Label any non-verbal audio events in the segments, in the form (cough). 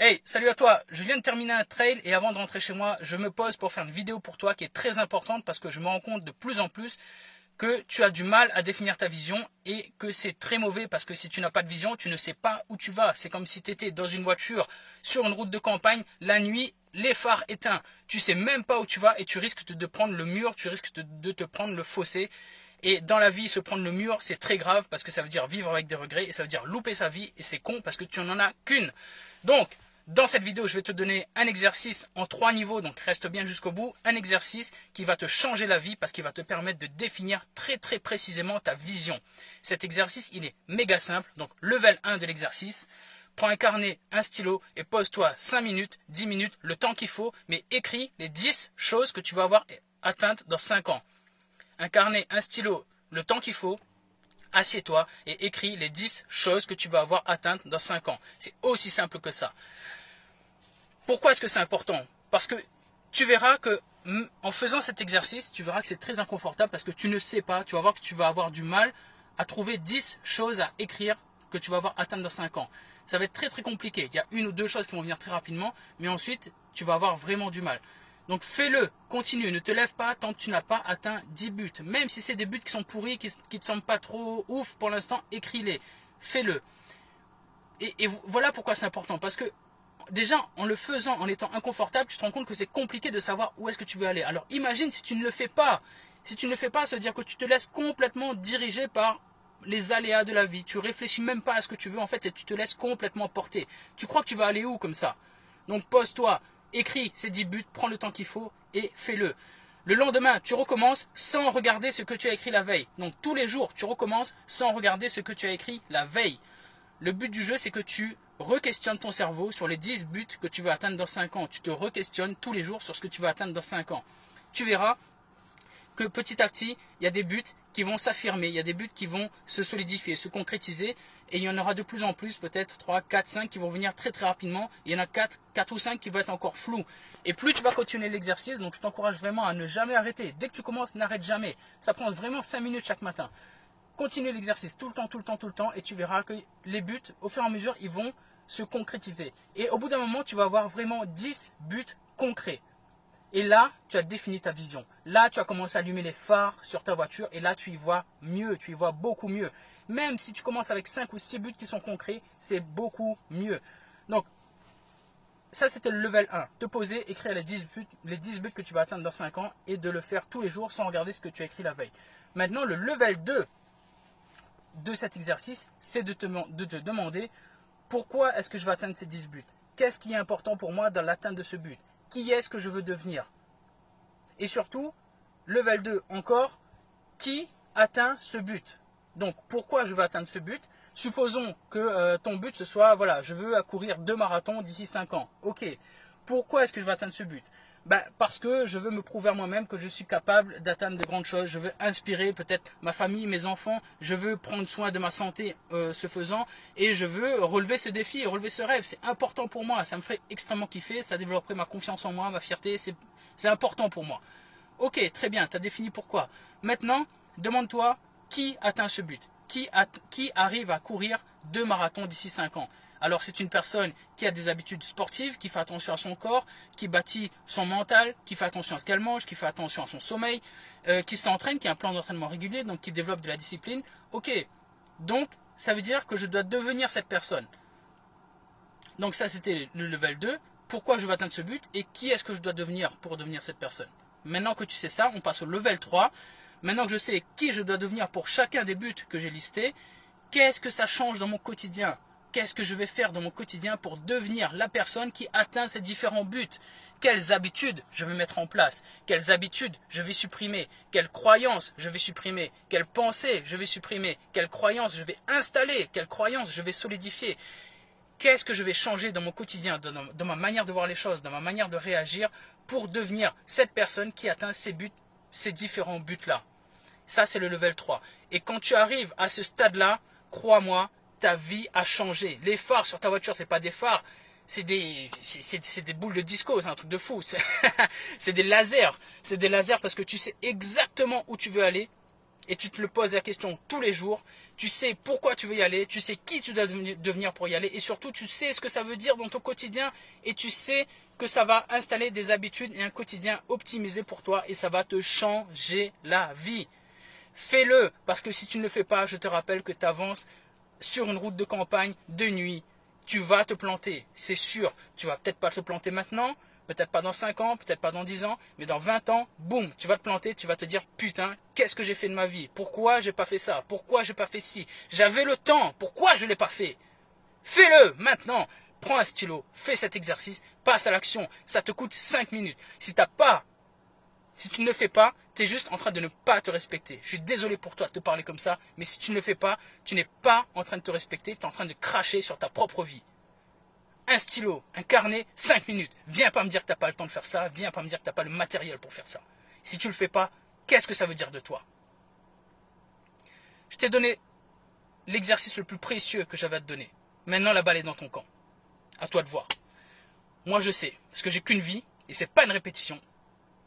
Hey, salut à toi. Je viens de terminer un trail et avant de rentrer chez moi, je me pose pour faire une vidéo pour toi qui est très importante parce que je me rends compte de plus en plus que tu as du mal à définir ta vision et que c'est très mauvais parce que si tu n'as pas de vision, tu ne sais pas où tu vas. C'est comme si tu étais dans une voiture sur une route de campagne la nuit, les phares éteints. Tu sais même pas où tu vas et tu risques de prendre le mur, tu risques de te prendre le fossé. Et dans la vie, se prendre le mur, c'est très grave parce que ça veut dire vivre avec des regrets et ça veut dire louper sa vie et c'est con parce que tu n'en as qu'une. Donc, dans cette vidéo, je vais te donner un exercice en trois niveaux, donc reste bien jusqu'au bout. Un exercice qui va te changer la vie parce qu'il va te permettre de définir très très précisément ta vision. Cet exercice, il est méga simple. Donc level 1 de l'exercice. Prends un carnet, un stylo et pose-toi 5 minutes, 10 minutes, le temps qu'il faut, mais écris les 10 choses que tu vas avoir atteintes dans 5 ans. Un carnet, un stylo, le temps qu'il faut, assieds-toi et écris les 10 choses que tu vas avoir atteintes dans 5 ans. C'est aussi simple que ça. Pourquoi est-ce que c'est important? Parce que tu verras que en faisant cet exercice, tu verras que c'est très inconfortable parce que tu ne sais pas, tu vas voir que tu vas avoir du mal à trouver 10 choses à écrire que tu vas avoir atteintes dans 5 ans. Ça va être très très compliqué. Il y a une ou deux choses qui vont venir très rapidement, mais ensuite tu vas avoir vraiment du mal. Donc fais-le, continue, ne te lève pas tant que tu n'as pas atteint 10 buts. Même si c'est des buts qui sont pourris, qui ne te semblent pas trop ouf pour l'instant, écris-les, fais-le. Et, voilà pourquoi c'est important. Parce que déjà, en le faisant, en étant inconfortable, tu te rends compte que c'est compliqué de savoir où est-ce que tu veux aller. Alors imagine si tu ne le fais pas. Si tu ne le fais pas, ça veut dire que tu te laisses complètement diriger par les aléas de la vie. Tu réfléchis même pas à ce que tu veux en fait et tu te laisses complètement porter. Tu crois que tu vas aller où comme ça? Donc pose-toi, écris ces 10 buts, prends le temps qu'il faut et fais-le. Le lendemain, tu recommences sans regarder ce que tu as écrit la veille. Donc tous les jours, tu recommences sans regarder ce que tu as écrit la veille. Le but du jeu, c'est que tu re-questionnes ton cerveau sur les 10 buts que tu veux atteindre dans 5 ans. Tu te re-questionnes tous les jours sur ce que tu veux atteindre dans 5 ans. Tu verras que petit à petit, il y a des buts qui vont s'affirmer, il y a des buts qui vont se solidifier, se concrétiser, et il y en aura de plus en plus, peut-être 3, 4, 5 qui vont venir très très rapidement, il y en a 4, 4 ou 5 qui vont être encore flous. Et plus tu vas continuer l'exercice, donc je t'encourage vraiment à ne jamais arrêter. Dès que tu commences, n'arrête jamais. Ça prend vraiment 5 minutes chaque matin. Continue l'exercice tout le temps, tout le temps, tout le temps, et tu verras que les buts, au fur et à mesure, ils vont se concrétiser. Et au bout d'un moment, tu vas avoir vraiment 10 buts concrets. Et là, tu as défini ta vision. Là, tu as commencé à allumer les phares sur ta voiture et là, tu y vois mieux, tu y vois beaucoup mieux. Même si tu commences avec 5 ou 6 buts qui sont concrets, c'est beaucoup mieux. Donc, ça, c'était le level 1. Te poser, écrire les 10, buts, les 10 buts que tu vas atteindre dans 5 ans et de le faire tous les jours sans regarder ce que tu as écrit la veille. Maintenant, le level 2 de cet exercice, c'est de te, de te demander pourquoi est-ce que je vais atteindre ces 10 buts? Qu'est-ce qui est important pour moi dans l'atteinte de ce but? Qui est-ce que je veux devenir? Et surtout, level 2 encore, qui atteint ce but? Donc pourquoi je veux atteindre ce but? Supposons que euh, ton but ce soit, voilà, je veux courir deux marathons d'ici 5 ans. Ok, pourquoi est-ce que je vais atteindre ce but? Ben, Parce que je veux me prouver à moi-même que je suis capable d'atteindre de grandes choses. Je veux inspirer peut-être ma famille, mes enfants. Je veux prendre soin de ma santé euh, ce faisant. Et je veux relever ce défi, relever ce rêve. C'est important pour moi. Ça me ferait extrêmement kiffer. Ça développerait ma confiance en moi, ma fierté. C'est important pour moi. Ok, très bien. Tu as défini pourquoi. Maintenant, demande-toi qui atteint ce but? Qui, qui arrive à courir deux marathons d'ici 5 ans? Alors c'est une personne qui a des habitudes sportives, qui fait attention à son corps, qui bâtit son mental, qui fait attention à ce qu'elle mange, qui fait attention à son sommeil, euh, qui s'entraîne, qui a un plan d'entraînement régulier, donc qui développe de la discipline. Ok, donc ça veut dire que je dois devenir cette personne. Donc ça c'était le level 2. Pourquoi je veux atteindre ce but et qui est-ce que je dois devenir pour devenir cette personne? Maintenant que tu sais ça, on passe au level 3. Maintenant que je sais qui je dois devenir pour chacun des buts que j'ai listés, qu'est-ce que ça change dans mon quotidien? Qu'est-ce que je vais faire dans mon quotidien pour devenir la personne qui atteint ces différents buts? Quelles habitudes je vais mettre en place? Quelles habitudes je vais supprimer? Quelles croyances je vais supprimer? Quelles pensées je vais supprimer? Quelles croyances je vais installer? Quelles croyances je vais solidifier? Qu'est-ce que je vais changer dans mon quotidien, dans, ma manière de voir les choses, dans ma manière de réagir pour devenir cette personne qui atteint ces buts, ces différents buts-là? Ça, c'est le level 3. Et quand tu arrives à ce stade-là, crois-moi, ta vie a changé. Les phares sur ta voiture, ce n'est pas des phares, c'est des, c'est, des boules de disco, c'est un truc de fou. (laughs) C'est des lasers. C'est des lasers parce que tu sais exactement où tu veux aller et tu te le poses la question tous les jours. Tu sais pourquoi tu veux y aller, tu sais qui tu dois devenir pour y aller et surtout tu sais ce que ça veut dire dans ton quotidien et tu sais que ça va installer des habitudes et un quotidien optimisé pour toi et ça va te changer la vie. Fais-le parce que si tu ne le fais pas, je te rappelle que tu avances sur une route de campagne de nuit tu vas te planter, c'est sûr. Tu vas peut-être pas te planter maintenant, peut-être pas dans 5 ans, peut-être pas dans 10 ans, mais dans 20 ans, boum, tu vas te planter, tu vas te dire putain, qu'est-ce que j'ai fait de ma vie? Pourquoi j'ai pas fait ça? Pourquoi j'ai pas fait ci? J'avais le temps, pourquoi je l'ai pas fait? Fais-le maintenant. Prends un stylo, fais cet exercice, passe à l'action. Ça te coûte 5 minutes. Si t'as pas si tu ne le fais pas, tu es juste en train de ne pas te respecter. Je suis désolé pour toi de te parler comme ça, mais si tu ne le fais pas, tu n'es pas en train de te respecter, tu es en train de cracher sur ta propre vie. Un stylo, un carnet, 5 minutes. Viens pas me dire que tu n'as pas le temps de faire ça, viens pas me dire que tu n'as pas le matériel pour faire ça. Si tu ne le fais pas, qu'est-ce que ça veut dire de toi? Je t'ai donné l'exercice le plus précieux que j'avais à te donner. Maintenant, la balle est dans ton camp. À toi de voir. Moi, je sais, parce que j'ai qu'une vie, et c'est pas une répétition,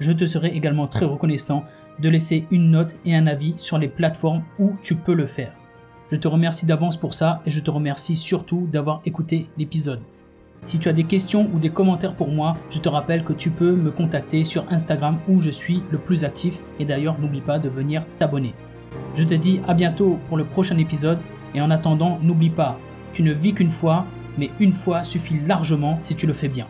Je te serai également très reconnaissant de laisser une note et un avis sur les plateformes où tu peux le faire. Je te remercie d'avance pour ça et je te remercie surtout d'avoir écouté l'épisode. Si tu as des questions ou des commentaires pour moi, je te rappelle que tu peux me contacter sur Instagram où je suis le plus actif et d'ailleurs n'oublie pas de venir t'abonner. Je te dis à bientôt pour le prochain épisode et en attendant n'oublie pas, tu ne vis qu'une fois, mais une fois suffit largement si tu le fais bien.